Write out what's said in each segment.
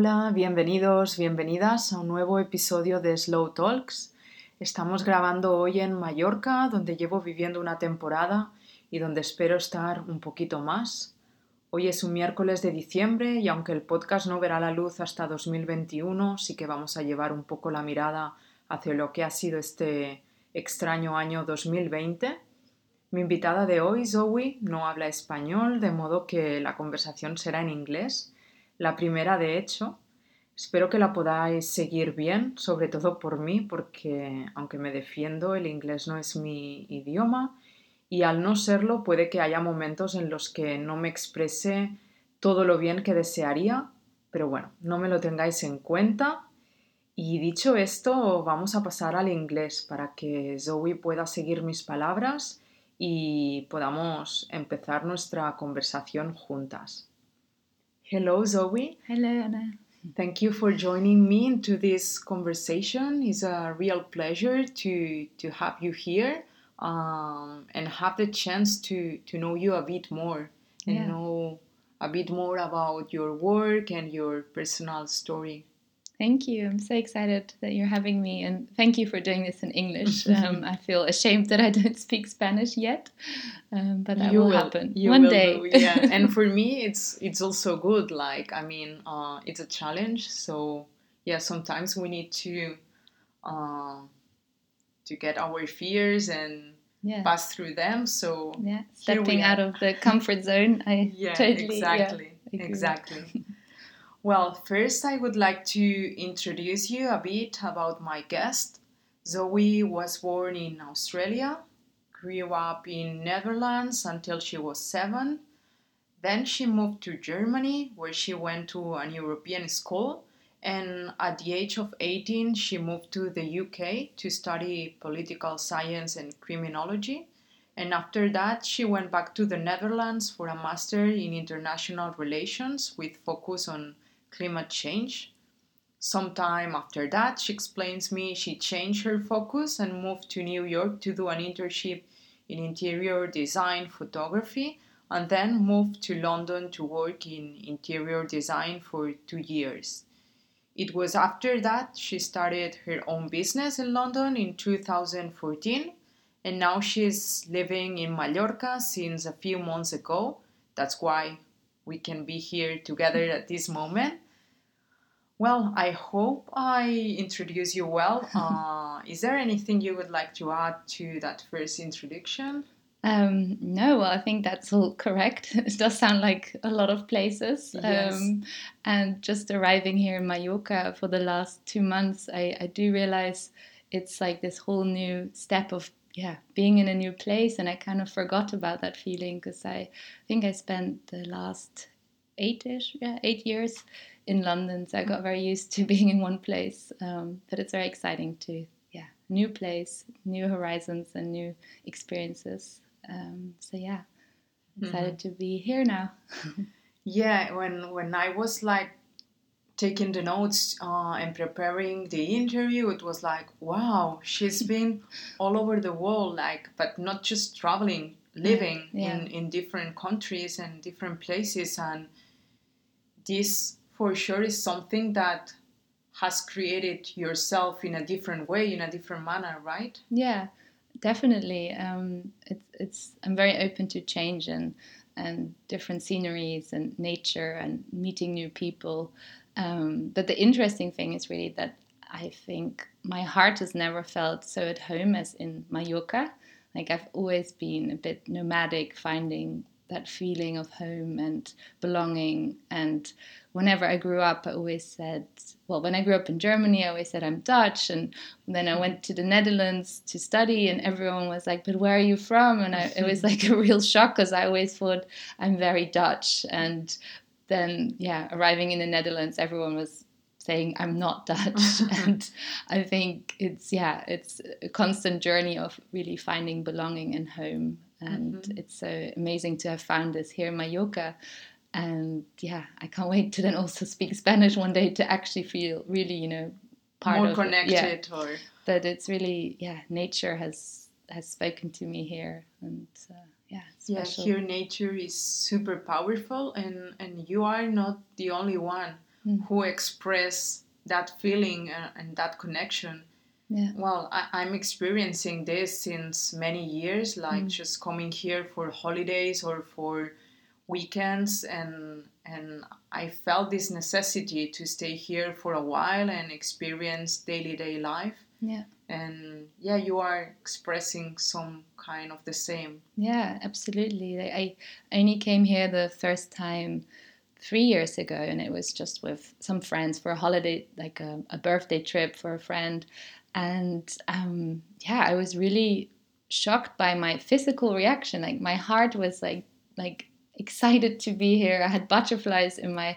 Hola, bienvenidos, bienvenidas a un nuevo episodio de Slow Talks. Estamos grabando hoy en Mallorca, donde llevo viviendo una temporada y donde espero estar un poquito más. Hoy es un miércoles de diciembre y aunque el podcast no verá la luz hasta 2021, sí que vamos a llevar un poco la mirada hacia lo que ha sido este extraño año 2020. Mi invitada de hoy, Zoe, no habla español, de modo que la conversación será en inglés la primera, de hecho, espero que la podáis seguir bien, sobre todo por mí, porque aunque me defiendo, el inglés no es mi idioma y al no serlo puede que haya momentos en los que no me exprese todo lo bien que desearía, pero bueno, no me lo tengáis en cuenta. Y dicho esto, vamos a pasar al inglés para que Zoe pueda seguir mis palabras y podamos empezar nuestra conversación juntas. Hello, Zoe. Hello, Anna. Thank you for joining me into this conversation. It's a real pleasure to to have you here um, and have the chance to to know you a bit more and Yeah. know a bit more about your work and your personal story. Thank you. I'm so excited that you're having me, and thank you for doing this in English. Um, I feel ashamed that I don't speak Spanish yet, um, but that You will, happen you one will day. yeah. and for me, it's it's also good. Like I mean, uh, it's a challenge. So yeah, sometimes we need to uh, to get our fears and yeah, pass through them. So yeah. Stepping out of the comfort zone. I yeah, totally exactly, agree. exactly. Well, first, I would like to introduce you a bit about my guest. Zoe was born in Australia, grew up in Netherlands until she was seven. Then she moved to Germany, where she went to an European school. And at the age of 18, she moved to the UK to study political science and criminology. And after that, she went back to the Netherlands for a master in international relations with focus on climate change. Sometime after that, she explains me she changed her focus and moved to New York to do an internship in interior design photography and then moved to London to work in interior design for two years. It was after that she started her own business in London in 2014 and now she's living in Mallorca since a few months ago. That's why we can be here together at this moment. Well, I hope I introduce you well. Uh, is there anything you would like to add to that first introduction? Um, no, well, I think that's all correct. It does sound like a lot of places. Yes. Um, and just arriving here in Mallorca for the last two months, I, I do realize it's like this whole new step of yeah being in a new place, and I kind of forgot about that feeling because I think I spent the last eight-ish, yeah, eight years in London, so I got very used to being in one place. Um, but it's very exciting to yeah, new place, new horizons, and new experiences. Um, so yeah, excited to be here now. Yeah, when when I was like taking the notes uh, and preparing the interview, it was like, wow, she's been all over the world, like, but not just traveling, living Yeah. in in different countries and different places, and this for sure is something that has created yourself in a different way, in a different manner, right? Yeah, definitely. Um, it's it's I'm very open to change and and different sceneries and nature and meeting new people. Um, but the interesting thing is really that I think my heart has never felt so at home as in Mallorca. like I've always been a bit nomadic, finding that feeling of home and belonging. And whenever I grew up, I always said, well, when I grew up in Germany, I always said I'm Dutch. And then I went to the Netherlands to study, and everyone was like, but where are you from? And I, it was like a real shock because I always thought I'm very Dutch. And then, yeah, arriving in the Netherlands, everyone was saying I'm not Dutch. and I think it's, yeah, it's a constant journey of really finding belonging and home. And mm-hmm. it's so amazing to have found this here in Mallorca. And yeah, I can't wait to then also speak Spanish one day to actually feel really, you know, part more of connected yeah, or that it's really yeah nature has has spoken to me here and uh, yeah yeah here nature is super powerful and and you are not the only one mm. who express that feeling and, and that connection yeah. Well, I, am experiencing this since many years, like mm. just coming here for holidays or for weekends, and and I felt this necessity to stay here for a while and experience daily day life. Yeah. And yeah, you are expressing some kind of the same. Yeah, absolutely. I only came here the first time three years ago, and it was just with some friends for a holiday, like a, a birthday trip for a friend. And um, yeah, I was really shocked by my physical reaction. Like my heart was like like excited to be here. I had butterflies in my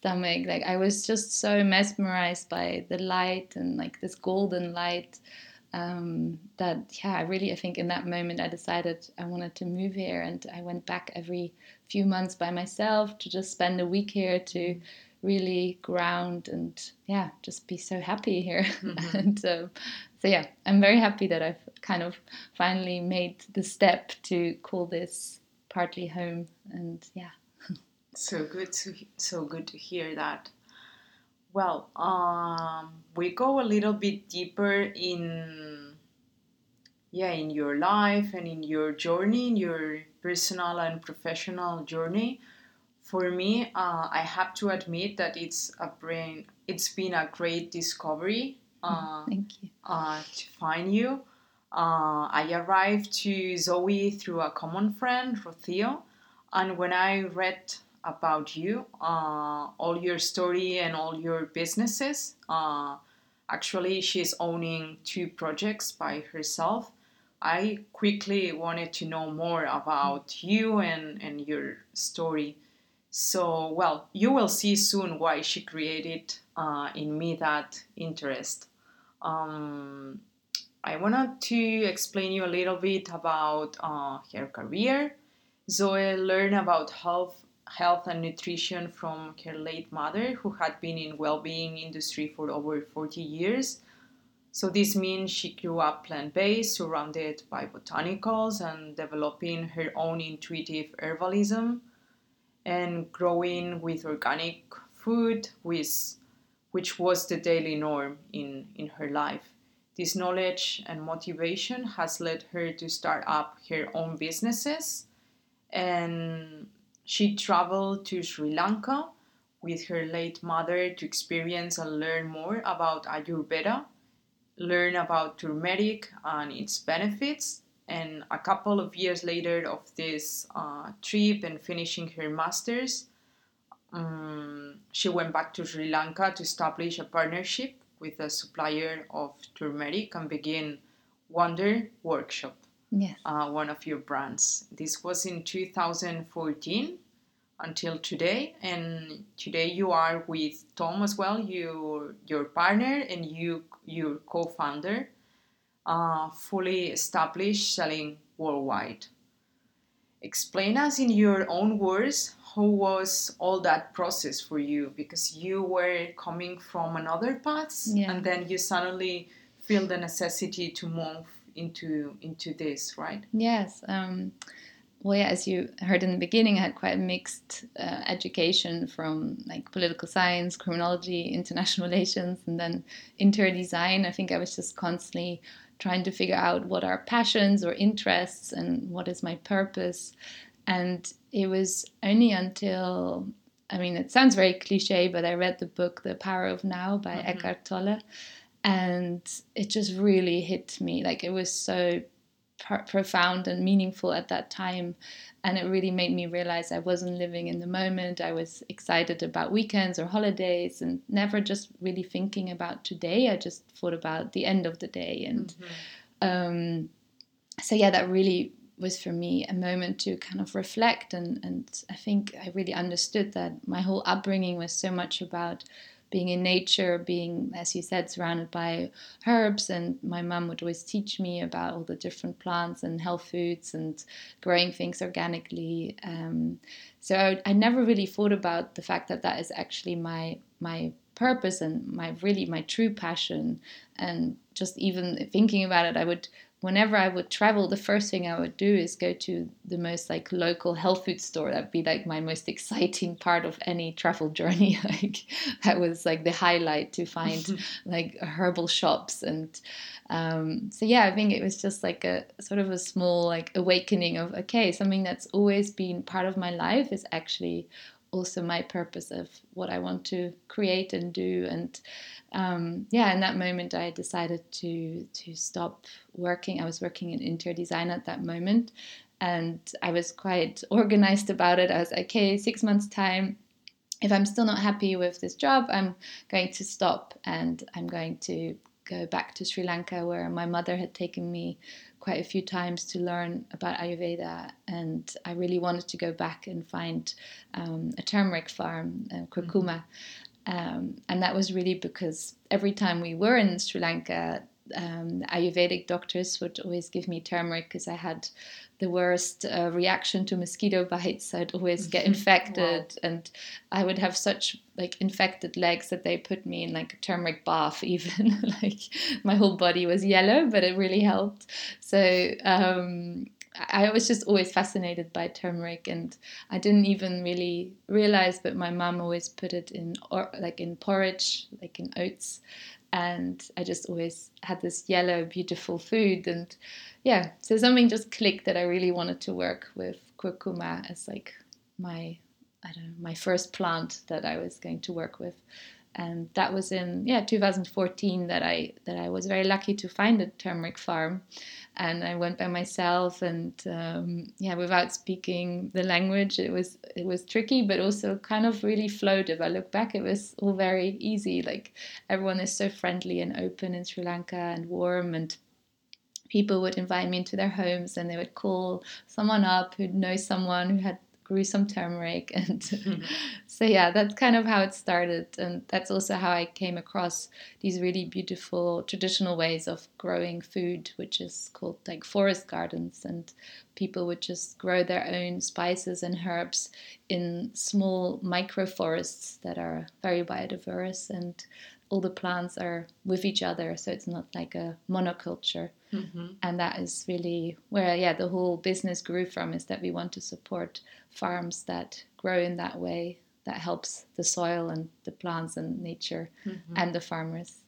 stomach. Like I was just so mesmerized by the light and like this golden light um, that yeah, I really I think in that moment I decided I wanted to move here, and I went back every few months by myself to just spend a week here to really ground and yeah, just be so happy here. Mm-hmm. and um, so yeah, I'm very happy that I've kind of finally made the step to call this partly home, and yeah. So good to so good to hear that. Well, um, we go a little bit deeper in yeah in your life and in your journey, in your personal and professional journey for me, uh, I have to admit that it's a brain. It's been a great discovery. Uh, Thank you. Uh, to find you. Uh, I arrived to Zoe through a common friend, Rocio, and when I read about you, uh, all your story and all your businesses, uh, actually she's owning two projects by herself. I quickly wanted to know more about you and, and your story. So, well, you will see soon why she created uh, in me that interest. Um, I wanted to explain you a little bit about uh, her career. Zoe learned about health, health and nutrition from her late mother, who had been in well-being industry for over 40 years. So this means she grew up plant-based, surrounded by botanicals, and developing her own intuitive herbalism and growing with organic food, with, which was the daily norm in, in her life. This knowledge and motivation has led her to start up her own businesses, and she traveled to Sri Lanka with her late mother to experience and learn more about Ayurveda, learn about turmeric and its benefits, and a couple of years later of this uh, trip and finishing her master's, um, she went back to Sri Lanka to establish a partnership with a supplier of turmeric and begin Wunda Workshop, yes. uh, one of your brands. This was in 2014 until today, and today you are with Tom as well, your your partner and you your co-founder uh, fully established selling worldwide. Explain us in your own words how was all that process for you because you were coming from another path yeah. and then you suddenly feel the necessity to move into into this right yes um, well yeah as you heard in the beginning i had quite a mixed uh, education from like political science criminology international relations and then interior design i think i was just constantly trying to figure out what are passions or interests and what is my purpose. And it was only until, I mean, it sounds very cliche, but I read the book The Power of Now by mm-hmm. Eckhart Tolle. And it just really hit me. Like it was so pr- profound and meaningful at that time. And it really made me realize I wasn't living in the moment. I was excited about weekends or holidays and never just really thinking about today. I just thought about the end of the day. And mm-hmm. um, so, yeah, that really was for me a moment to kind of reflect. And, and I think I really understood that my whole upbringing was so much about being in nature, being, as you said, surrounded by herbs. And my mum would always teach me about all the different plants and health foods and growing things organically. Um, so I, I, never really thought about the fact that that is actually my my purpose and my really my true passion. And just even thinking about it, I would whenever I would travel, the first thing I would do is go to the most like local health food store. That'd be like my most exciting part of any travel journey. like that was like the highlight to find like herbal shops and um, so yeah, I think it was just like a sort of a small like awakening of okay, something that's always been part of my life is actually also my purpose of what I want to create and do. And um, yeah, in that moment, I decided to to stop working. I was working in interior design at that moment, and I was quite organized about it. I was like, okay, six months time. If I'm still not happy with this job, I'm going to stop and I'm going to go back to Sri Lanka, where my mother had taken me quite a few times to learn about Ayurveda, and I really wanted to go back and find um, a turmeric farm, uh, Kurkuma. Mm-hmm. Um, and that was really because every time we were in Sri Lanka, um, Ayurvedic doctors would always give me turmeric because I had the worst uh, reaction to mosquito bites. I'd always get infected, wow. and I would have such like infected legs that they put me in like a turmeric bath. Even like my whole body was yellow, but it really helped. So. Um, I was just always fascinated by turmeric, and I didn't even really realize, but my mom always put it in, or like in porridge, like in oats, and I just always had this yellow, beautiful food. And yeah, so something just clicked that I really wanted to work with kurkuma as like my, I don't know, my first plant that I was going to work with. And that was in yeah 2014 that I that I was very lucky to find a turmeric farm, and I went by myself and um, yeah without speaking the language it was it was tricky but also kind of really flowed. If I look back it was all very easy. Like everyone is so friendly and open in Sri Lanka and warm and people would invite me into their homes and they would call someone up who knows someone who had grew some turmeric and mm-hmm. so yeah that's kind of how it started and that's also how i came across these really beautiful traditional ways of growing food which is called like forest gardens and people would just grow their own spices and herbs in small micro forests that are very biodiverse and all the plants are with each other so it's not like a monoculture mm-hmm. and that is really where yeah the whole business grew from is that we want to support farms that grow in that way that helps the soil and the plants and nature mm-hmm. and the farmers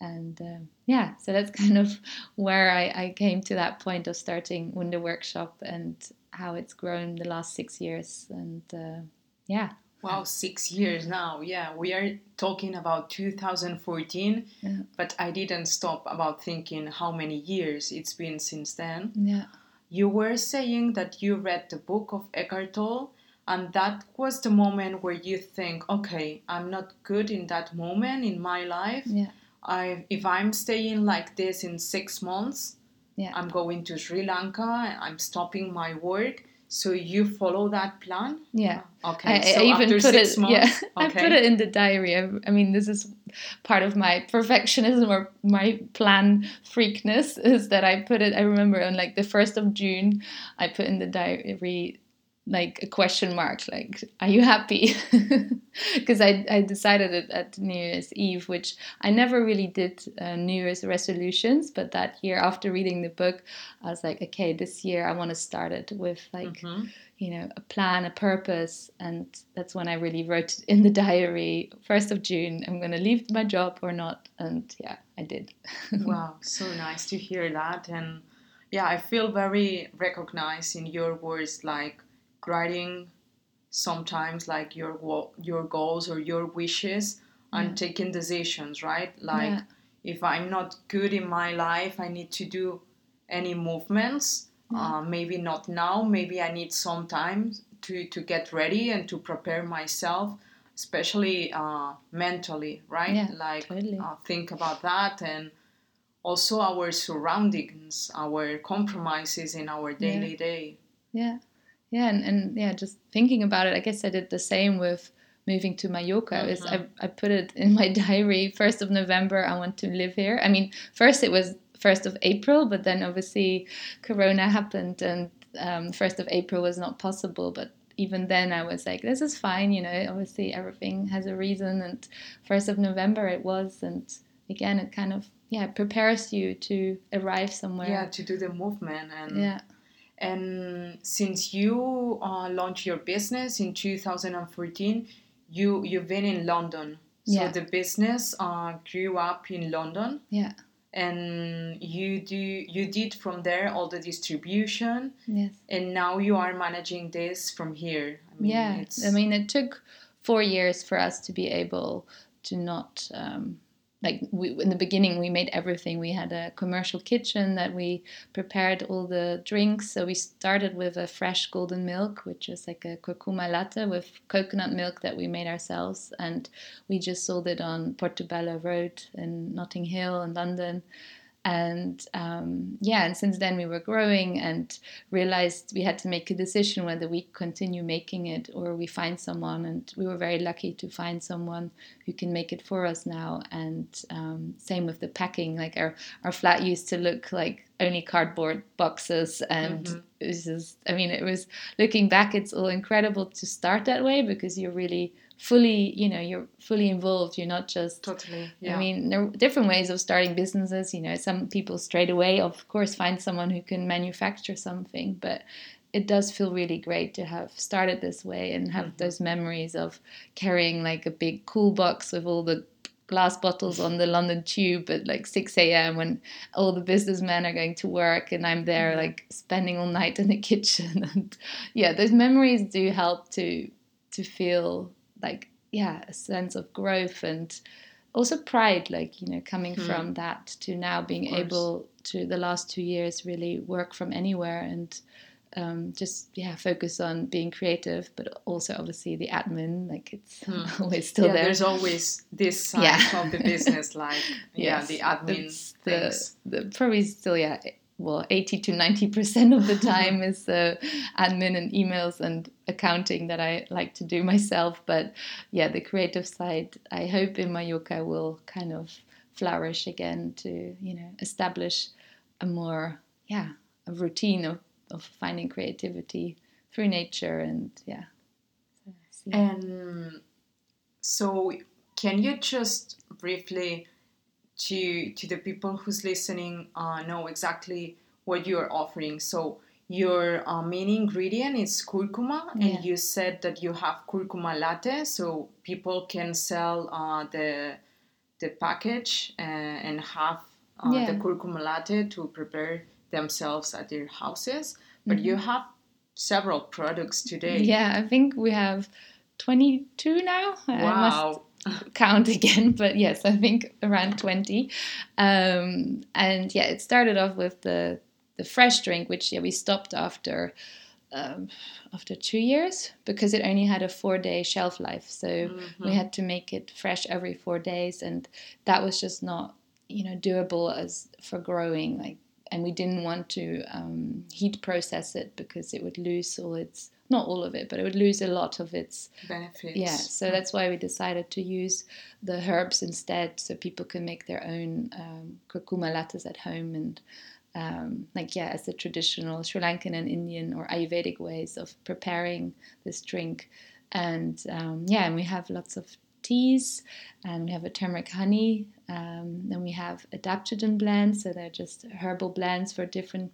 and um, yeah so that's kind of where I, I, came to that point of starting Wunda Workshop and how it's grown the last six years and uh, yeah Wow, six years now. Yeah, we are talking about 2014, yeah. but I didn't stop about thinking how many years it's been since then. Yeah. You were saying that you read the book of Eckhart Tolle, and that was the moment where you think, okay, I'm not good in that moment in my life. Yeah. I, if I'm staying like this in six months, yeah. I'm going to Sri Lanka, I'm stopping my work so you follow that plan? Yeah. Okay. I, so I even put it. Months, yeah, okay. I put it in the diary. I, I, mean, this is part of my perfectionism or my plan freakness is that I put it. I remember on like the first of June, I put in the diary like a question mark like are you happy because I, I decided it at new year's eve which i never really did uh, new year's resolutions but that year after reading the book i was like okay this year i want to start it with like mm-hmm. you know a plan a purpose and that's when i really wrote in the diary first of june i'm going to leave my job or not and yeah i did wow so nice to hear that and yeah i feel very recognized in your words like writing sometimes like your your goals or your wishes and yeah. taking decisions right like yeah. if i'm not good in my life i need to do any movements. Uh, maybe not now. Maybe I need some time to to get ready and to prepare myself, especially uh, mentally, right? Yeah, like totally. uh, think about that and also our surroundings, our compromises in our daily day. Yeah, yeah, and, and yeah, just thinking about it, I guess I did the same with moving to Mallorca. Is I, I put it in my diary. First of November, I want to live here. I mean, first it was first of April, but then obviously Corona happened, and um, first of April was not possible. But even then, I was like, this is fine. You know, obviously everything has a reason, and first of November it was, and again, it kind of yeah prepares you to arrive somewhere. Yeah, to do the movement and Yeah. And since you uh, launched your business in 2014, you you've been in London. So Yeah. the business uh, grew up in London, Yeah. and you do you did from there all the distribution, Yes. and now you are managing this from here. I mean, yeah it's, i mean it took four years for us to be able to not um, like we, in the beginning we made everything. We had a commercial kitchen that we prepared all the drinks. So we started with a fresh golden milk which was like a curcuma latte with coconut milk that we made ourselves. And we just sold it on portobello road in notting hill in london and um, yeah and since then we were growing and realized we had to make a decision whether we continue making it or we find someone. And we were very lucky to find someone who can make it for us now. And um, same with the packing. Like our, our flat used to look like only cardboard boxes. And Mhm. it was just i mean it was looking back it's all incredible to start that way because you're really fully you know you're fully involved you're not just totally. Yeah. I mean, there are different ways of starting businesses. You know, some people straight away, of course, find someone who can manufacture something, but it does feel really great to have started this way and have Mhm. those memories of carrying like a big cool box with all the glass bottles on the London tube at like 6 a.m. when all the businessmen are going to work and I'm there Mhm. like spending all night in the kitchen. And yeah, those memories do help to to feel like yeah a sense of growth and also pride like you know coming Hmm. from that to now being able to the last two years really work from anywhere and um, just yeah focus on being creative but also obviously the admin like it's Hmm. always still yeah, there there's always this side Yeah. of the business, like yeah, Yes, the admin the, things. the probably still yeah well 80 to 90 percent of the time is uh, admin and emails and accounting that i like to do myself but yeah the creative side i hope in mallorca will kind of flourish again to you know establish a more yeah a routine of, of finding creativity through nature and yeah So. And so, can you just briefly, to to the people who's listening, uh, know exactly what you're offering? So, your uh, main ingredient is curcuma, Yeah. and you said that you have curcuma latte, so people can sell uh, the the package uh, and have uh, Yeah. the curcuma latte to prepare themselves at their houses. But you have several products today. Mm-hmm. yeah i think we have 22 now I must Wow. Count again, but yes, I think around 20. Um, and yeah, it started off with the the fresh drink, which yeah we stopped after um, after two years because it only had a four day shelf life. So we Mhm. had to make it fresh every four days, and that was just not you know doable as for growing like. And we didn't want to um, heat process it because it would lose all its not all of it, but it would lose a lot of its benefits. yeah, so that's why we decided to use the herbs instead, so people can make their own um, curcuma lattes at home and um, like yeah, as the traditional Sri Lankan and Indian or Ayurvedic ways of preparing this drink, and um, yeah, and we have lots of teas, and we have a turmeric honey, um, then we have adaptogen blends, so they're just herbal blends for different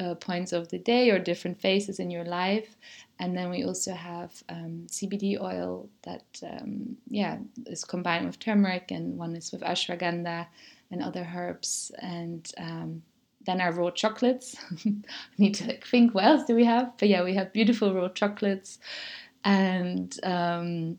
uh, points of the day or different phases in your life. And then we also have um, CBD oil that, um, yeah, is combined with turmeric, and one is with ashwagandha and other herbs. And um, then our raw chocolates. Need to like, think what else do we have? But yeah, we have beautiful raw chocolates, and um,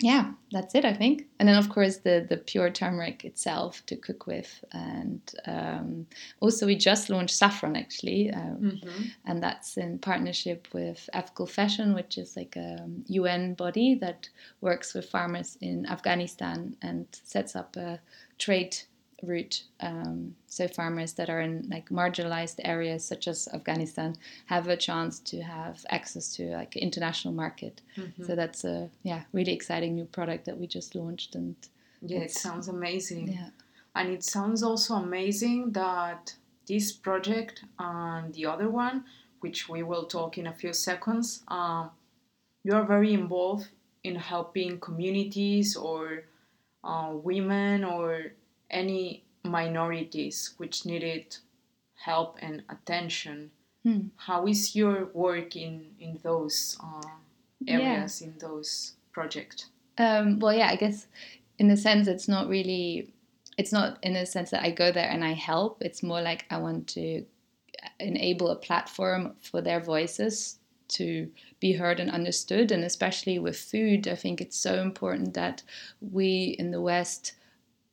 yeah, that's it, I think. And then, of course, the the pure turmeric itself to cook with, and um, also we just launched saffron actually, um, mm-hmm. and that's in partnership with Ethical Fashion, which is like a UN body that works with farmers in Afghanistan and sets up a trade route. Um, so farmers that are in like marginalized areas such as Afghanistan have a chance to have access to like international market. Mm-hmm. So that's a yeah really exciting new product that we just launched and yeah it sounds amazing. Yeah, and it sounds also amazing that this project and the other one, which we will talk in a few seconds, um, you are very involved in helping communities or uh, women or any minorities which needed help and attention. Hmm. How is your work in in those uh, areas yeah. in those projects? Um, well, yeah, I guess in a sense it's not really it's not in a sense that I go there and I help. It's more like I want to enable a platform for their voices to be heard and understood. And especially with food, I think it's so important that we in the West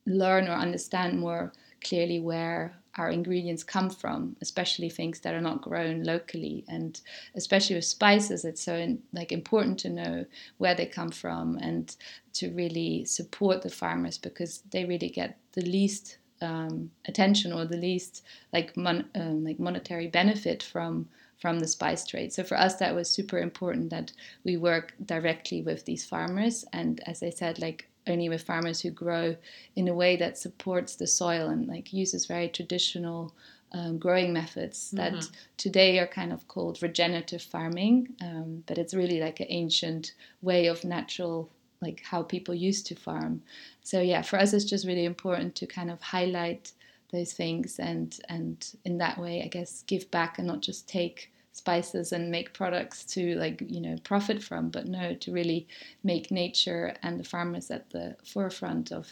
learn or understand more clearly where our ingredients come from, especially things that are not grown locally, and especially with spices, it's so in, like important to know where they come from and to really support the farmers because they really get the least um, attention or the least like mon- um, like monetary benefit from from the spice trade. So for us, that was super important that we work directly with these farmers, and as I said, like only with farmers who grow in a way that supports the soil and like uses very traditional um, growing methods that mm-hmm. today are kind of called regenerative farming, um, but it's really like an ancient way of natural, like how people used to farm. So yeah, for us, it's just really important to kind of highlight those things and and in that way, I guess, give back and not just take spices and make products to like you know profit from but no to really make nature and the farmers at the forefront of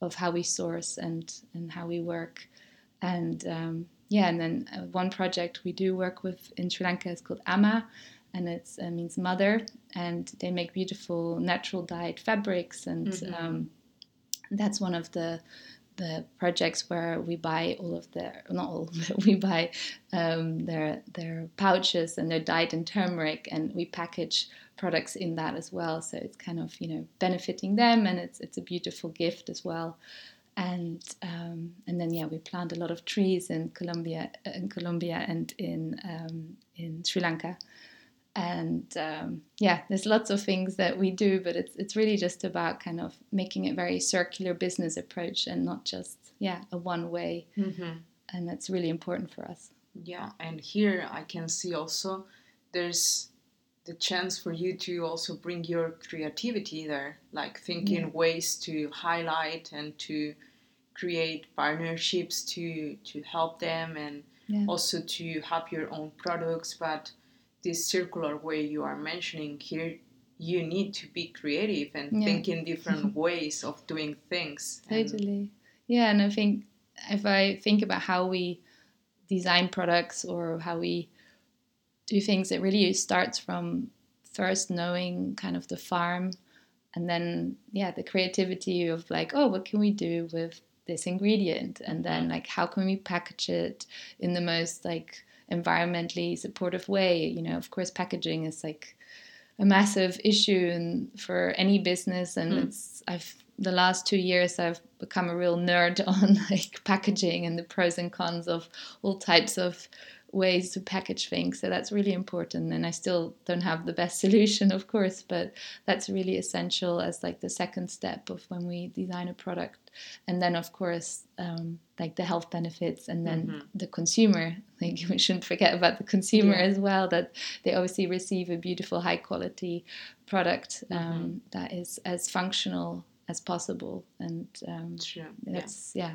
of how we source and and how we work and um, yeah and then uh, one project we do work with in Sri Lanka is called Ama and it uh, means mother and they make beautiful natural dyed fabrics and mm-hmm. um, that's one of the the projects where we buy all of their not all we buy um, their their pouches and they're dyed in turmeric and we package products in that as well. So it's kind of you know benefiting them and it's it's a beautiful gift as well. And um, and then yeah we plant a lot of trees in Colombia in Colombia and in um, in Sri Lanka and um, yeah there's lots of things that we do but it's it's really just about kind of making it very circular business approach and not just yeah a one way mm-hmm. and that's really important for us yeah and here i can see also there's the chance for you to also bring your creativity there like thinking yeah. ways to highlight and to create partnerships to to help them and yeah. also to have your own products but this circular way you are mentioning here you need to be creative and yeah. think in different ways of doing things. Totally. Yeah and i think if i think about how we design products or how we do things it really starts from first knowing kind of the farm and then yeah the creativity of like oh what can we do with this ingredient? And then like how can we package it in the most like environmentally supportive way. You know, of course, packaging is like a massive issue and for any business, and mm. it's I've the last two years I've become a real nerd on like packaging and the pros and cons of all types of ways to package things. So that's really important. And I still don't have the best solution, of course, but that's really essential as like the second step of when we design a product. And then, of course, um, like the health benefits and then mm-hmm. the consumer. Like we shouldn't forget about the consumer yeah. as well, that they obviously receive a beautiful, high quality product um, mm-hmm. that is as functional as possible. And um, True. that's, yeah.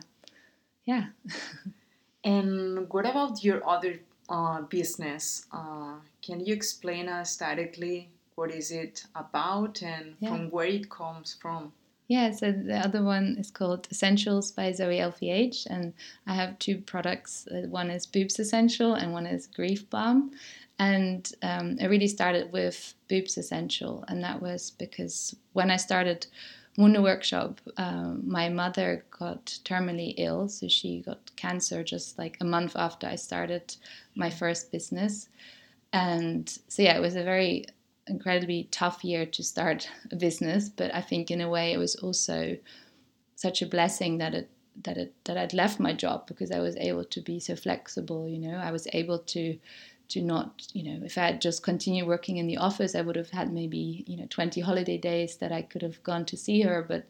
Yeah. yeah. And what about your other uh, business? Uh, can you explain us directly what is it about and yeah. from where it comes from? Yeah, so the other one is called Essentials by Zoe LVH, and I have two products. Uh, one is Boobs Essential, and one is Grief Balm. And um, I really started with Boobs Essential, and that was because when I started Wunda Workshop, um, my mother got terminally ill, so she got cancer just like a month after I started my first business. And so, yeah, it was a very incredibly tough year to start a business, but I think in a way it was also such a blessing that it that it that I'd left my job because I was able to be so flexible. You know, I was able to to not you know if I had just continued working in the office, I would have had maybe you know 20 holiday days that I could have gone to see her, but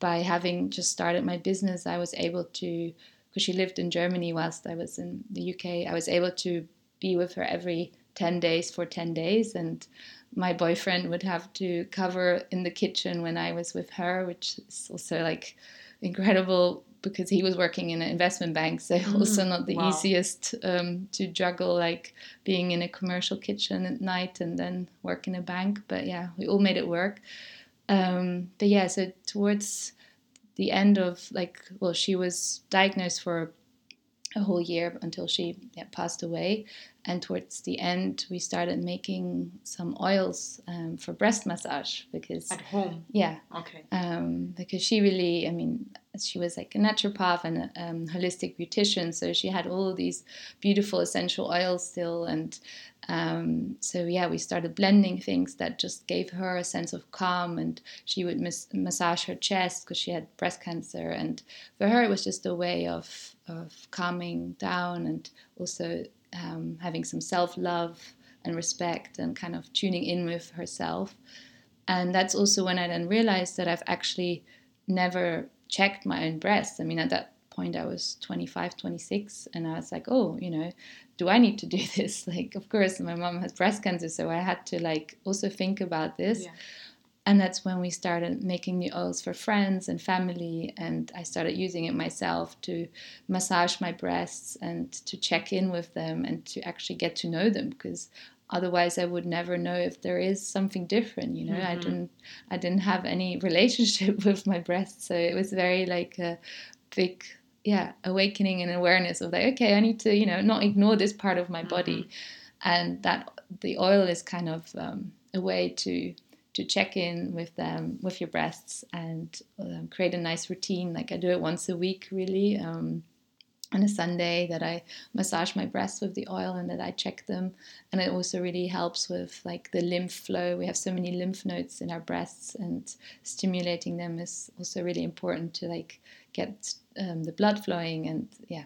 by having just started my business, I was able to because she lived in Germany whilst I was in the UK. I was able to be with her every 10 days for 10 days and my boyfriend would have to cover in the kitchen when I was with her, which is also like incredible because he was working in an investment bank, so mm, also not the wow. easiest um, to juggle, like being in a commercial kitchen at night and then work in a bank. But yeah, we all made it work. Um, but yeah, so towards the end of like, well, she was diagnosed for a whole year until she yeah, passed away. And towards the end, we started making some oils um, for breast massage because at home. Yeah. Okay. Um, because she really, I mean, she was like a naturopath and a um, holistic beautician, so she had all these beautiful essential oils still, and um, so yeah, we started blending things that just gave her a sense of calm, and she would mas- massage her chest because she had breast cancer, and for her it was just a way of of calming down and also um, having some self love and respect and kind of tuning in with herself. And that's also when I then realized that I've actually never checked my own breasts. I mean, at that point, I was 25, 26, and I was like, oh, you know, do I need to do this? Like, of course, my mom has breast cancer, so I had to like also think about this. Yeah. And that's when we started making the oils for friends and family. And I started using it myself to massage my breasts and to check in with them and to actually get to know them because otherwise I would never know if there is something different. You know, mm-hmm. I didn't I didn't have any relationship with my breasts. So it was very like a big yeah awakening and awareness of like okay i need to you know not ignore this part of my body mm-hmm. and that the oil is kind of um, a way to to check in with them with your breasts and um, create a nice routine like i do it once a week really um, on a sunday that i massage my breasts with the oil and that i check them and it also really helps with like the lymph flow we have so many lymph nodes in our breasts and stimulating them is also really important to like get um, the blood flowing and yeah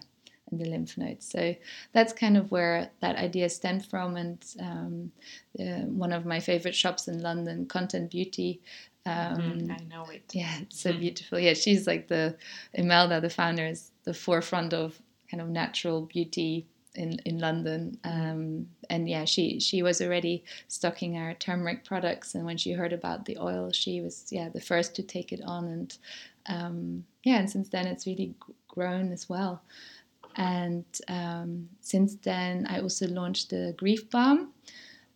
and the lymph nodes. So that's kind of where that idea stemmed from. And um, uh, one of my favorite shops in London, Content Beauty. Um, mm, I know it. Yeah, it's so beautiful. Yeah, she's like the Imelda, the founder, is the forefront of kind of natural beauty in in London. Um, and yeah, she she was already stocking our turmeric products, and when she heard about the oil, she was yeah the first to take it on, and um, yeah, and since then it's really grown as well. And um, since then, I also launched the Grief Balm,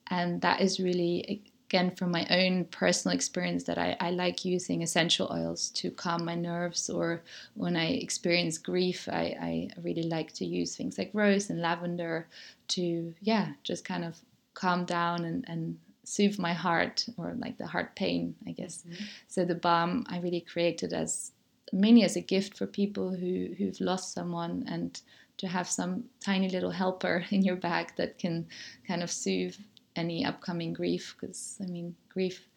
and that is really again from my own personal experience that I, I, like using essential oils to calm my nerves or when i experience grief I, I, really like to use things like rose and lavender to yeah just kind of calm down and, and soothe my heart or like the heart pain i guess mm-hmm. so the balm i really created as mainly as a gift for people who who've lost someone and to have some tiny little helper in your bag that can kind of soothe any upcoming grief because i mean grief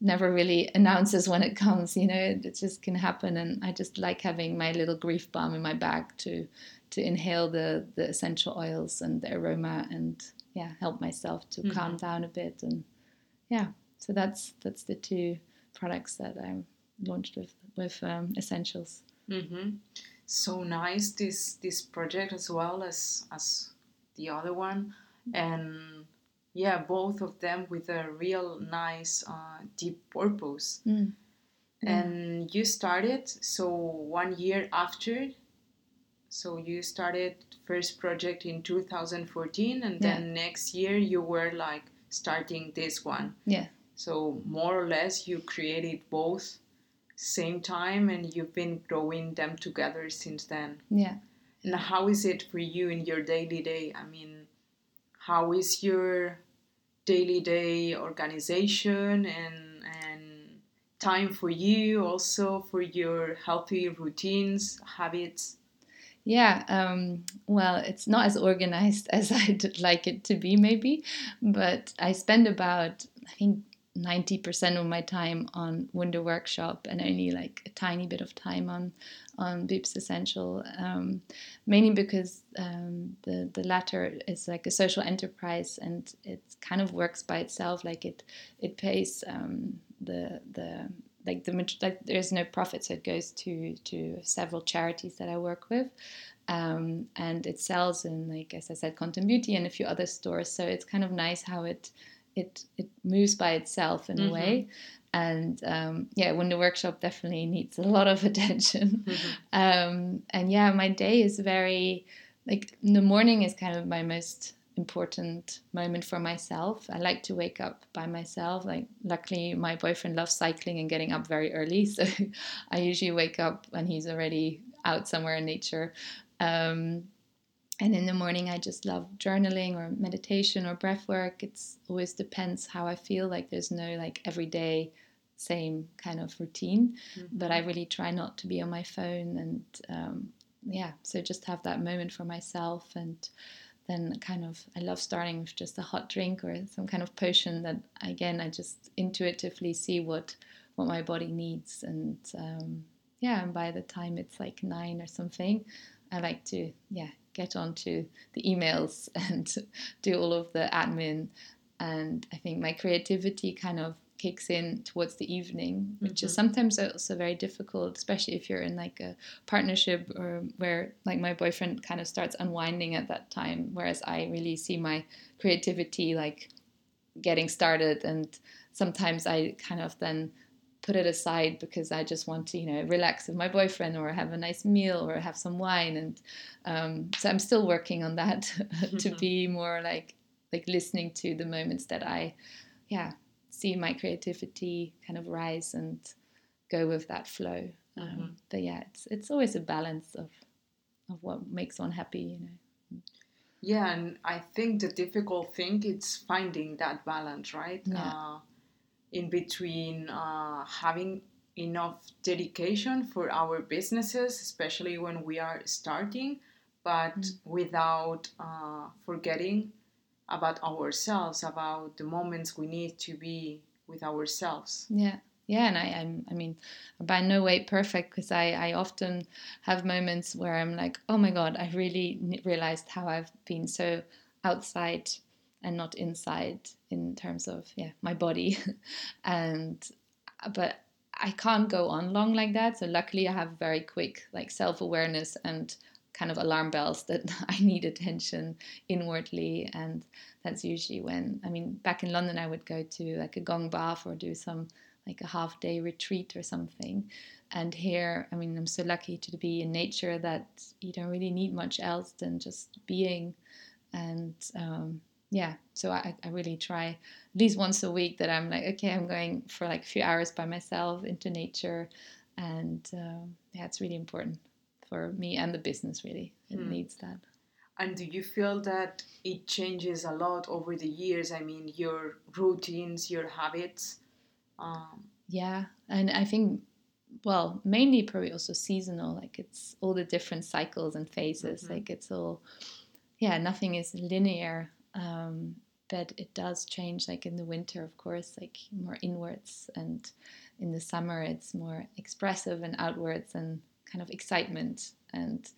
never really announces when it comes you know it just can happen and i just like having my little grief balm in my bag to to inhale the the essential oils and the aroma and yeah help myself to mm-hmm. calm down a bit and yeah so that's that's the two products that I'm launched with with um, essentials. Mm-hmm. So nice this this project as well as as the other one, and yeah, both of them with a real nice uh, deep purpose. Mm. And you started so one year after. So you started first project in 2014, and yeah. then next year you were like starting this one. Yeah. So more or less you created both same time and you've been growing them together since then. Yeah. And how is it for you in your daily day? I mean, how is your daily day organization and and time for you also for your healthy routines, habits? Yeah, um, well, it's not as organized as I'd like it to be, maybe, but I spend about, I think, 90% of my time on Wunda Workshop and only like a tiny bit of time on on Boops Essential, um, mainly because um, the the latter is like a social enterprise and it kind of works by itself. Like it it pays um, the the like the like there's no profit, so it goes to to several charities that I work with. Um, and it sells in like as I said, Content Beauty and a few other stores. So it's kind of nice how it it it moves by itself in mm-hmm. a way and um, yeah the Workshop definitely needs a lot of attention. Mm-hmm. um, and yeah my day is very like the morning is kind of my most important moment for myself. I like to wake up by myself. Like luckily my boyfriend loves cycling and getting up very early. So i usually wake up when he's already out somewhere in nature. Um, and in the morning i just love journaling or meditation or breath work. It's always depends how i feel. Like there's no like everyday same kind of routine mm-hmm. but i really try not to be on my phone and um, yeah so just have that moment for myself and then kind of i love starting with just a hot drink or some kind of potion that again i just intuitively see what what my body needs and um, yeah and by the time it's like nine or something i like to yeah get onto the emails and do all of the admin. And I think my creativity kind of kicks in towards the evening, which mm-hmm. is sometimes also very difficult, especially if you're in like a partnership or where like my boyfriend kind of starts unwinding at that time, whereas I really see my creativity like getting started and sometimes I kind of then put it aside because I just want to, you know, relax with my boyfriend or have a nice meal or have some wine. And um, so I'm still working on that to be more like like listening to the moments that I, yeah, see my creativity kind of rise and go with that flow. Um, mm-hmm. But yeah, it's it's always a balance of of what makes one happy, you know. Yeah, and I think the difficult thing is finding that balance, right? Yeah. Uh, in between uh, having enough dedication for our businesses, especially when we are starting, but mm. without uh, forgetting about ourselves, about the moments we need to be with ourselves. Yeah. Yeah, and I, I'm, I mean, by no way perfect because I, I often have moments where I'm like, oh my God, I really realized how I've been so outside and not inside in terms of yeah my body and but i can't go on long like that so luckily i have very quick like self-awareness and kind of alarm bells that i need attention inwardly. And that's usually when i mean back in london i would go to like a gong bath or do some like a half day retreat or something. And here i mean i'm so lucky to be in nature that you don't really need much else than just being. And um, yeah so I, I really try at least once a week that i'm like okay i'm going for like a few hours by myself into nature. And um, yeah it's really important for me and the business really it hmm. needs that and do you feel that it changes a lot over the years i mean your routines your habits um, yeah and i think well mainly probably also seasonal like it's all the different cycles and phases mm-hmm. like it's all yeah nothing is linear um, but it does change like in the winter of course like more inwards and in the summer it's more expressive and outwards and kind of excitement and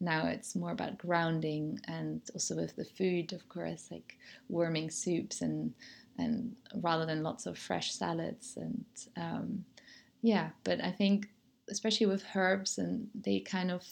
now it's more about grounding and also with the food of course like warming soups and and rather than lots of fresh salads and um, yeah but i think especially with herbs and they kind of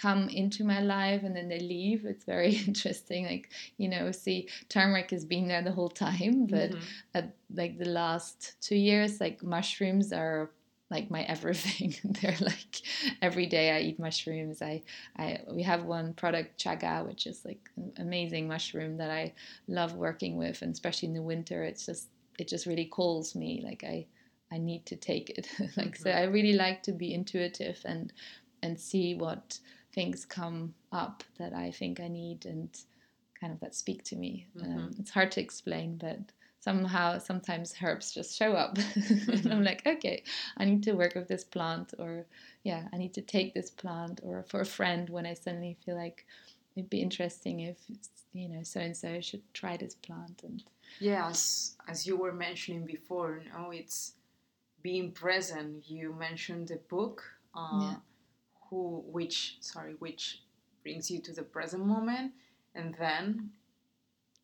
come into my life and then they leave. It's very interesting. Like, you know, see, turmeric has been there the whole time, but mm-hmm. at like the last two years, like mushrooms are like my everything. They're like every day I eat mushrooms. I, I we have one product chaga, which is like an amazing mushroom that I love working with, and especially in the winter, it's just it just really calls me. Like I I need to take it. like mm-hmm. so, I really like to be intuitive and and see what things come up that I think I need and kind of that speak to me. Mm-hmm. Um, it's hard to explain, but somehow sometimes herbs just show up mm-hmm. i'm like okay i need to work with this plant or yeah i need to take this plant or for a friend when i suddenly feel like it'd be interesting if you know so and so should try this plant and yes as you were mentioning before no it's being present you mentioned the book uh, yeah. who which sorry which brings you to the present moment and then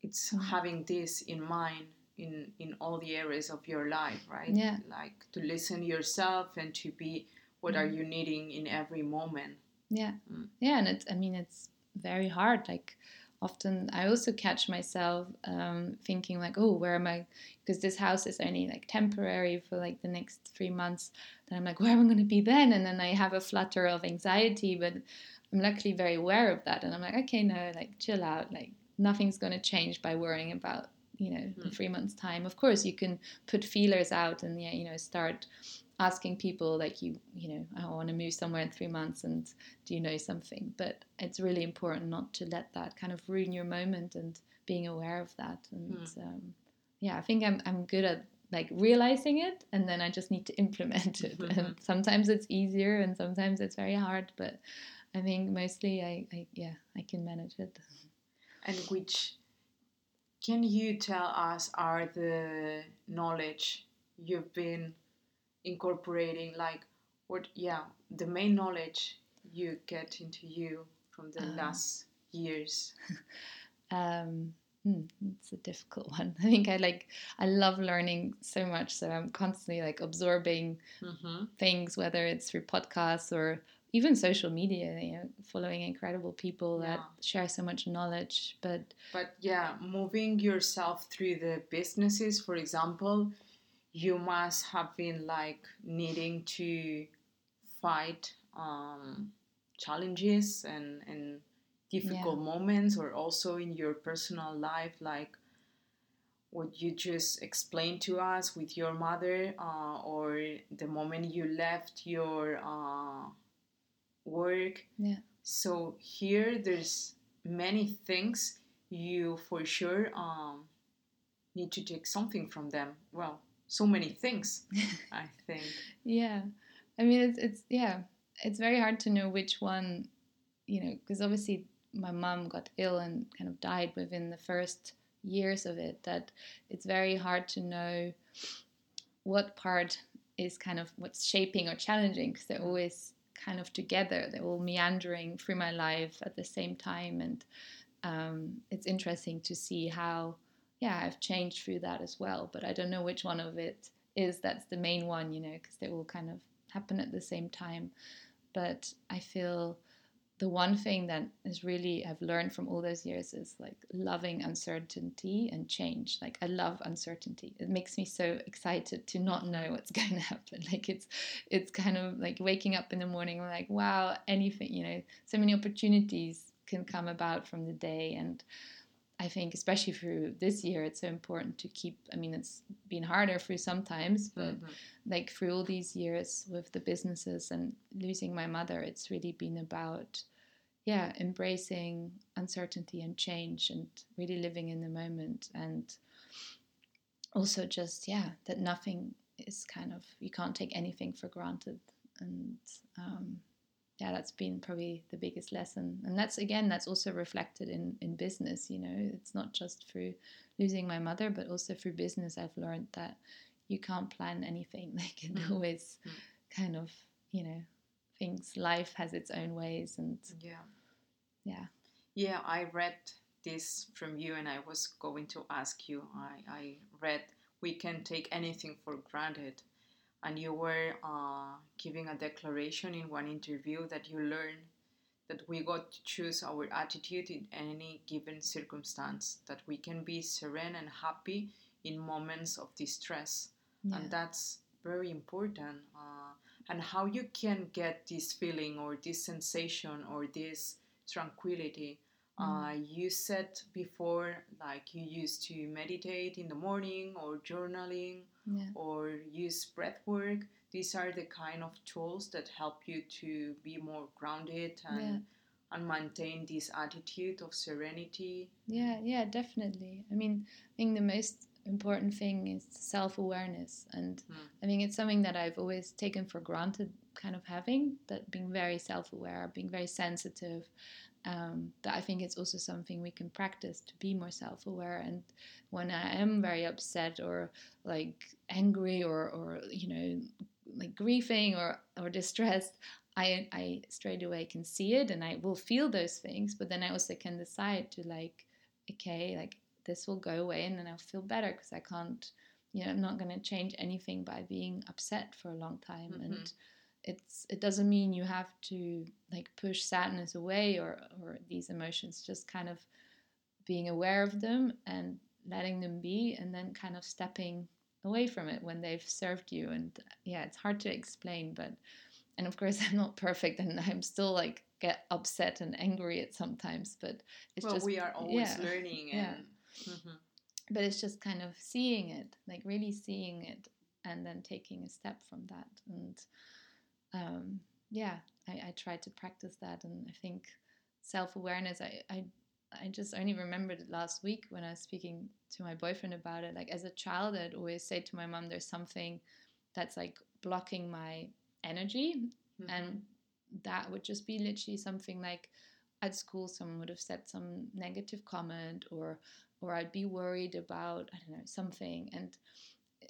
it's mm-hmm. having this in mind in in all the areas of your life right? Yeah. Like to listen yourself and to be what mm. are you needing in every moment. Yeah. Mm. yeah and it's i mean it's very hard like often i also catch myself um, thinking like oh where am i? Because this house is only like temporary for like the next three months. Then i'm like where am i going to be then? And then i have a flutter of anxiety but i'm luckily very aware of that. And i'm like okay no like chill out. Like nothing's going to change by worrying about you know mm. in three months time of course you can put feelers out and yeah you know start asking people like you you know i want to move somewhere in three months and do you know something but it's really important not to let that kind of ruin your moment and being aware of that and mm. um, yeah i think i'm, I'm good at like realizing it and then i just need to implement it mm-hmm. and sometimes it's easier and sometimes it's very hard but i think mostly i, I yeah i can manage it and which can you tell us are the knowledge you've been incorporating like what yeah the main knowledge you get into you from the um, last years? Um hmm, it's a difficult one. I think i like i love learning so much so i'm constantly like absorbing mm-hmm. things whether it's through podcasts or even social media, you know, following incredible people yeah. that share so much knowledge. But but yeah, moving yourself through the businesses, for example, you must have been like needing to fight um, challenges and and difficult yeah. moments, or also in your personal life, like what you just explained to us with your mother, uh, or the moment you left your. Uh, work. Yeah. So here there's many things you for sure um, need to take something from them. Well, so many things, I think. Yeah. I mean, it's, it's, yeah, it's very hard to know which one, you know, because obviously my mom got ill and kind of died within the first years of it, that it's very hard to know what part is kind of what's shaping or challenging because they're always kind of together. They're all meandering through my life at the same time, and um, it's interesting to see how, yeah, I've changed through that as well. But I don't know which one of it is that's the main one, you know, because they all kind of happen at the same time. But I feel the one thing that is really I've learned from all those years is like loving uncertainty and change. Like I love uncertainty. It makes me so excited to not know what's going to happen. Like it's it's kind of like waking up in the morning like wow, anything, you know, so many opportunities can come about from the day and I think especially through this year it's so important to keep I mean it's been harder through sometimes but mm-hmm. like through all these years with the businesses and losing my mother it's really been about yeah embracing uncertainty and change and really living in the moment and also just yeah that nothing is kind of you can't take anything for granted and um, yeah, that's been probably the biggest lesson. And that's again, that's also reflected in in business. You know, it's not just through losing my mother, but also through business. I've learned that you can't plan anything. Like it mm. always mm. kind of, you know, things. Life has its own ways, and yeah, yeah, yeah. I read this from you, and I was going to ask you. I I read we can take anything for granted and you were uh, giving a declaration in one interview that you learned that we got to choose our attitude in any given circumstance, that we can be serene and happy in moments of distress. Yeah. And that's very important. Uh, and how you can get this feeling or this sensation or this tranquility Uh, you said before, like you used to meditate in the morning or journaling Yeah. or use breath work. These are the kind of tools that help you to be more grounded and Yeah. and maintain this attitude of serenity. Yeah, yeah, definitely. I mean, I think the most important thing is self awareness. And Hmm. I think it's something that I've always taken for granted, kind of having that being very self aware, being very sensitive. Um, that I think it's also something we can practice to be more self aware. And when I am very upset or like angry or, or you know, like grieving or, or distressed, I, I straight away can see it and I will feel those things, but then I also can decide to like, okay, like this will go away and then I'll feel better because I can't, you know, I'm not going to change anything by being upset for a long time. Mhm. And it's it doesn't mean you have to like push sadness away or or these emotions, just kind of being aware of them and letting them be and then kind of stepping away from it when they've served you and yeah it's hard to explain but and of course i'm not perfect and i'm still like get upset and angry at sometimes but it's well, just we are always yeah, learning yeah. and Mhm. but it's just kind of seeing it like really seeing it and then taking a step from that and um, yeah I, I try to practice that and i think self-awareness I, I i just only remembered it last week when i was speaking to my boyfriend about it like as a child i'd always say to my mom there's something that's like blocking my energy Mhm. and that would just be literally something like at school someone would have said some negative comment or or I'd be worried about I don't know something and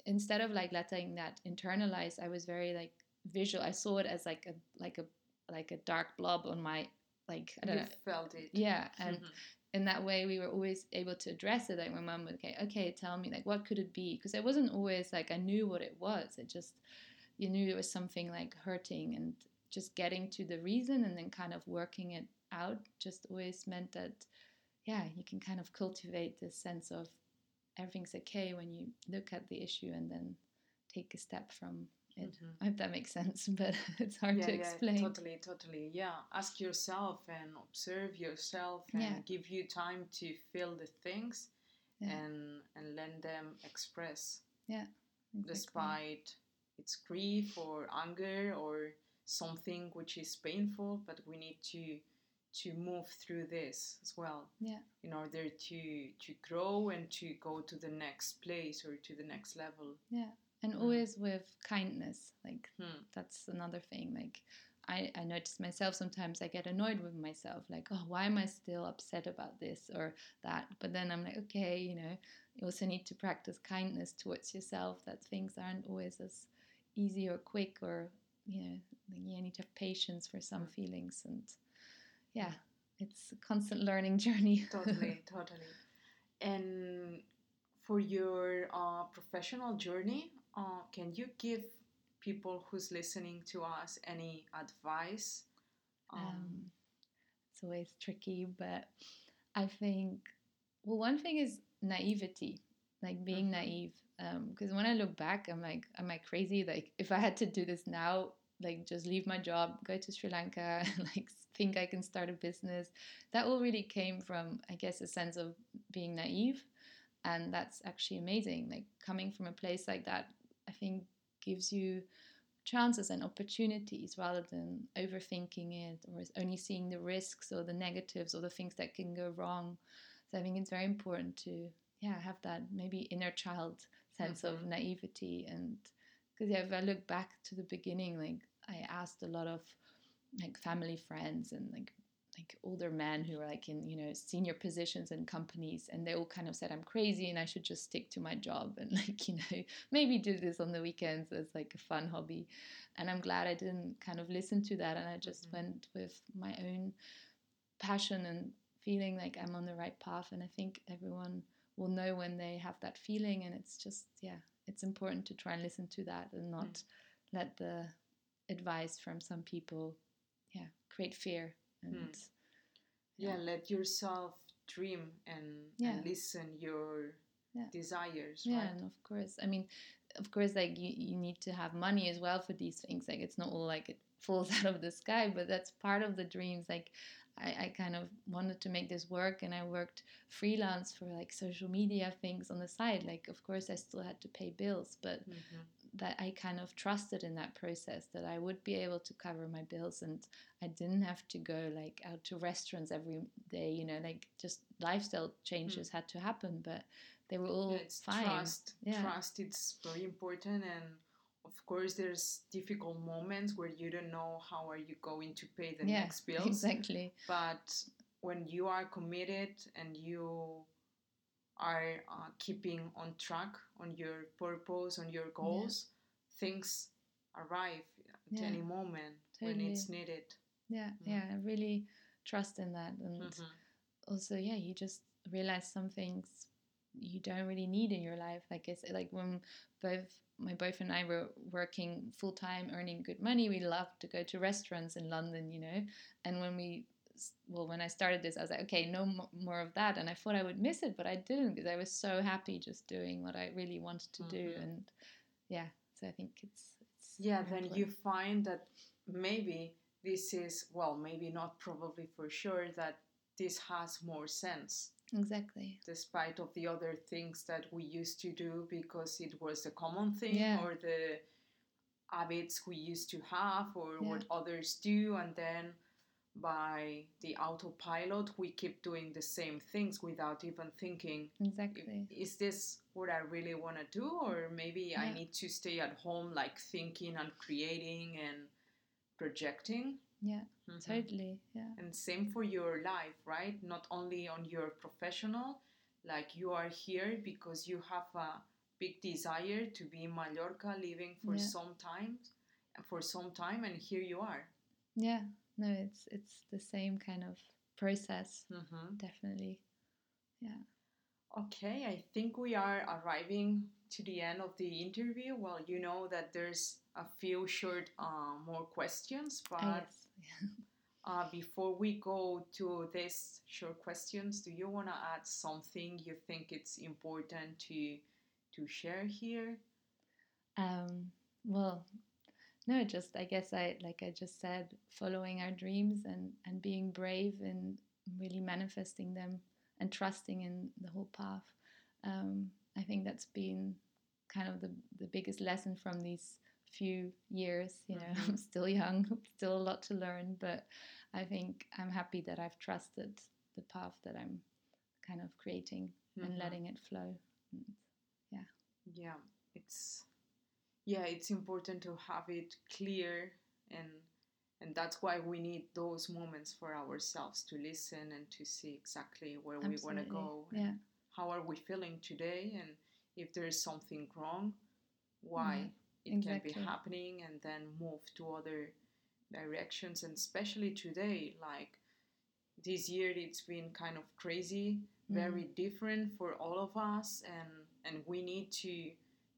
instead of like letting that internalize I was very like visual I saw it as like a like a like a dark blob on my like I don't you know felt it. yeah and Mhm. in that way we were always able to address it like my mom would okay okay tell me like what could it be because it wasn't always like i knew what it was it just you knew it was something like hurting and just getting to the reason and then kind of working it out just always meant that yeah you can kind of cultivate this sense of everything's okay when you look at the issue and then take a step from it Mhm. i hope that makes sense but it's hard yeah, to yeah, explain totally, totally. Yeah, ask yourself and observe yourself, and Yeah. give you time to feel the things, Yeah. and and let them express, Exactly. despite its grief or anger or something which is painful. But we need to to move through this as well yeah in order to to grow and to go to the next place or to the next level. Yeah, and Mm. always with kindness. Like Hmm. that's another thing. Like I, I notice myself sometimes I get annoyed with myself. Like, oh, why am I still upset about this or that? But then I'm like, okay, you know, you also need to practice kindness towards yourself. That things aren't always as easy or quick, or you know, like you need to have patience for some Mm. feelings. And yeah, it's a constant learning journey. totally totally and for your uh, professional journey uh, can you give people who's listening to us any advice um, Um, it's always tricky, but I think, well, one thing is naivety, like being Mhm. naive. Because when I look back, I'm like, am I crazy? Like, if I had to do this now, like just leave my job, go to Sri Lanka, like think I can start a business. That all really came from, I guess, a sense of being naive. And that's actually amazing. Like coming from a place like that, I think gives you chances and opportunities rather than overthinking it or only seeing the risks or the negatives or the things that can go wrong. So I think it's very important to yeah have that maybe inner child sense of Mhm. naivety and because yeah, if I look back to the beginning, like I asked a lot of like family friends and like like older men who were like in you know senior positions in companies and they all kind of said i'm crazy and i should just stick to my job and like you know maybe do this on the weekends as like a fun hobby. And i'm glad i didn't kind of listen to that and i just Mhm. went with my own passion and feeling like i'm on the right path. And i think everyone will know when they have that feeling and it's just yeah it's important to try and listen to that and not let the advice from some people yeah create fear and yeah let yourself dream and, Yeah. and listen your Yeah. desires yeah right and of course i mean of course like you, you need to have money as well for these things like it's not all like it falls out of the sky but that's part of the dreams like I, I kind of wanted to make this work and I worked freelance for like social media things on the side. Like, of course, I still had to pay bills, but Mhm. That I kind of trusted in that process that I would be able to cover my bills and I didn't have to go like out to restaurants every day, you know, like just lifestyle changes hmm. had to happen, but they were all. Yeah, it's fine. trust. Yeah. Trust. It's very important, and of course, there's difficult moments where you don't know how are you going to pay the yeah, next bills. exactly. But when you are committed and you are uh, keeping on track on your purpose, on your goals, things arrive at Yeah, any moment when it's needed. Yeah, Mm. yeah, I really trust in that. And Mhm. also, yeah, you just realize some things you don't really need in your life. Like it's like when both my boyfriend and I were working full time, earning good money, we loved to go to restaurants in London, you know. And when we, well, when I started this, I was like, okay, no mo- more of that. And I thought I would miss it, but I didn't because I was so happy just doing what I really wanted to do. Mhm. And yeah, so I think it's, it's Yeah, then you find that maybe this is, well, maybe not probably for sure, that this has more sense exactly. despite of the other things that we used to do because it was a common thing Yeah. or the habits we used to have or Yeah. what others do and then by the autopilot we keep doing the same things without even thinking Exactly. is this what I really want to do? Or maybe I need to stay at home, like thinking and creating and projecting? Yeah, Mhm. totally. Yeah. And same for your life, right? Not only on your professional, like you are here because you have a big desire to be in Mallorca living for Yeah. some time, for some time, and here you are. Yeah, no, it's it's the same kind of process, hmm definitely. Yeah. Okay, I think we are arriving to the end of the interview. Well, you know that there's a few short uh, more questions, but yes. uh, before we go to these short questions, do you want to add something you think it's important to to share here? Um, well, no, just I guess I like I just said, following our dreams and and being brave and really manifesting them and trusting in the whole path. Um, I think that's been kind of the the biggest lesson from these few years. You know, I'm still young, still a lot to learn, but I think I'm happy that I've trusted the path that I'm kind of creating and Mhm. letting it flow. Yeah. Yeah, it's yeah, it's important to have it clear and and that's why we need those moments for ourselves to listen and to see exactly where we want to go Yeah. how are we feeling today and if there is something wrong why mm-hmm. it can be happening and then move to other directions and especially today like this year it's been kind of crazy very mm-hmm. different for all of us and and we need to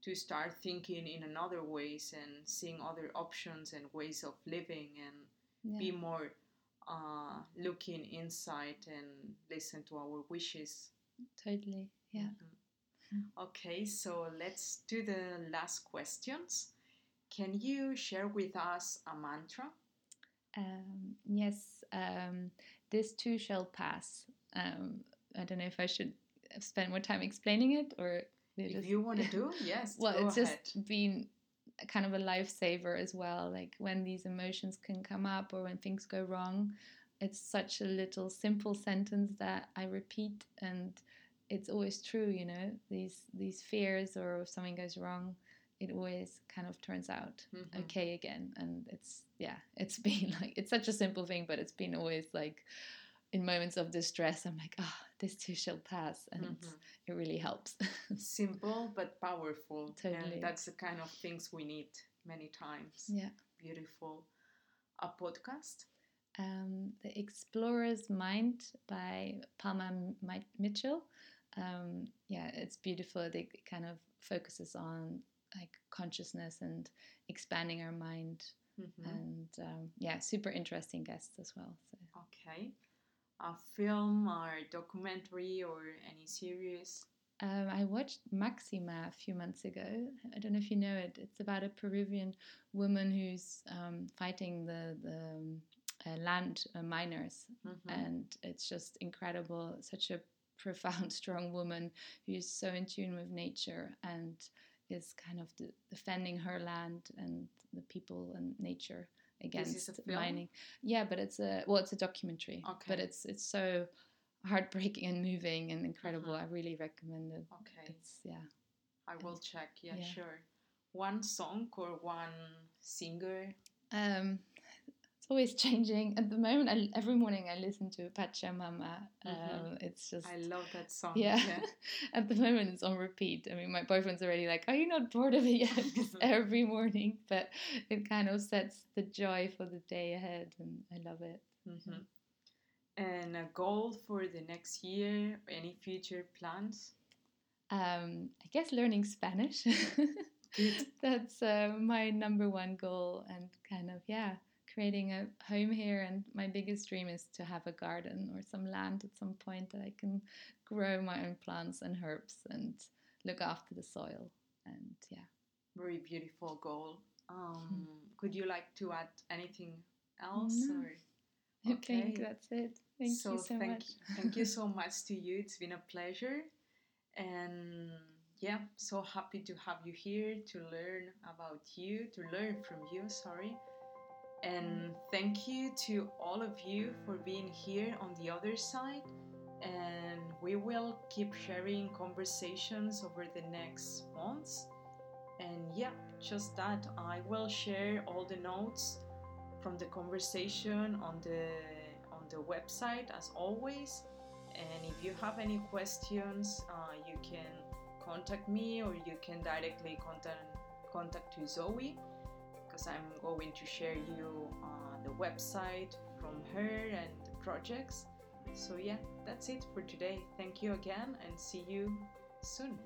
to start thinking in another ways and seeing other options and ways of living and Yeah. be more uh, looking inside and listen to our wishes Totally. Yeah. Okay, so let's do the last questions. Can you share with us a mantra? Um, yes. Um, this too shall pass. Um, I don't know if I should spend more time explaining it or we If just- you want to do, yes, well, it's ahead. just been kind of a lifesaver as well. Like when these emotions can come up or when things go wrong, it's such a little simple sentence that I repeat, and it's always true. You know, these these fears or if something goes wrong, it always kind of turns out Mhm. okay again. And it's yeah, it's been like it's such a simple thing, but it's been always like. In moments of distress, I'm like, ah, this too shall pass, and Mhm. it really helps. Simple but powerful. Totally. And that's the kind of things we need many times. yeah. Beautiful. A podcast? um, The Explorer's Mind by Palma M- Mitchell. Um, yeah, it's beautiful. It kind of focuses on like consciousness and expanding our mind, Mhm. and um, yeah, super interesting guests as well. So Okay. A film or documentary or any series? um, I watched Maxima a few months ago. I don't know if you know it. It's about a Peruvian woman who's um, fighting the the um, uh, land uh, miners, Mhm. and it's just incredible. Such a profound, strong woman who is so in tune with nature and is kind of de- defending her land and the people and nature against is a film? mining. Yeah, but it's a well, it's a documentary. Okay. But it's it's so heartbreaking and moving and incredible. Mhm. I really recommend it. Okay. It's yeah. I will check. Yeah, Yeah. sure. One song or one singer? Um, always changing. At the moment, I, every morning I listen to Pachamama. Um, Mhm. It's just I love that song. Yeah. At the moment, it's on repeat. I mean, my boyfriend's already like, "Are you not bored of it yet?" Every morning, but it kind of sets the joy for the day ahead, and I love it. Mhm. And a goal for the next year? Any future plans? Um, I guess learning Spanish. That's uh, my number one goal, and kind of yeah, creating a home here. And my biggest dream is to have a garden or some land at some point that I can grow my own plants and herbs and look after the soil. And yeah. Very beautiful goal. Um, could you like to add anything else? No. Or? I think Okay. that's it. Thank so you so thank, much. thank you so much to you. It's been a pleasure. And yeah, so happy to have you here to learn about you, to learn from you, sorry. And thank you to all of you for being here on the other side. And we will keep sharing conversations over the next months. And yeah, just that. I will share all the notes from the conversation on the on the website as always. And if you have any questions, uh, you can contact me or you can directly contact contact to Zoe because I'm going to share you uh, the website from her and the projects. So yeah, that's it for today. Thank you again and see you soon.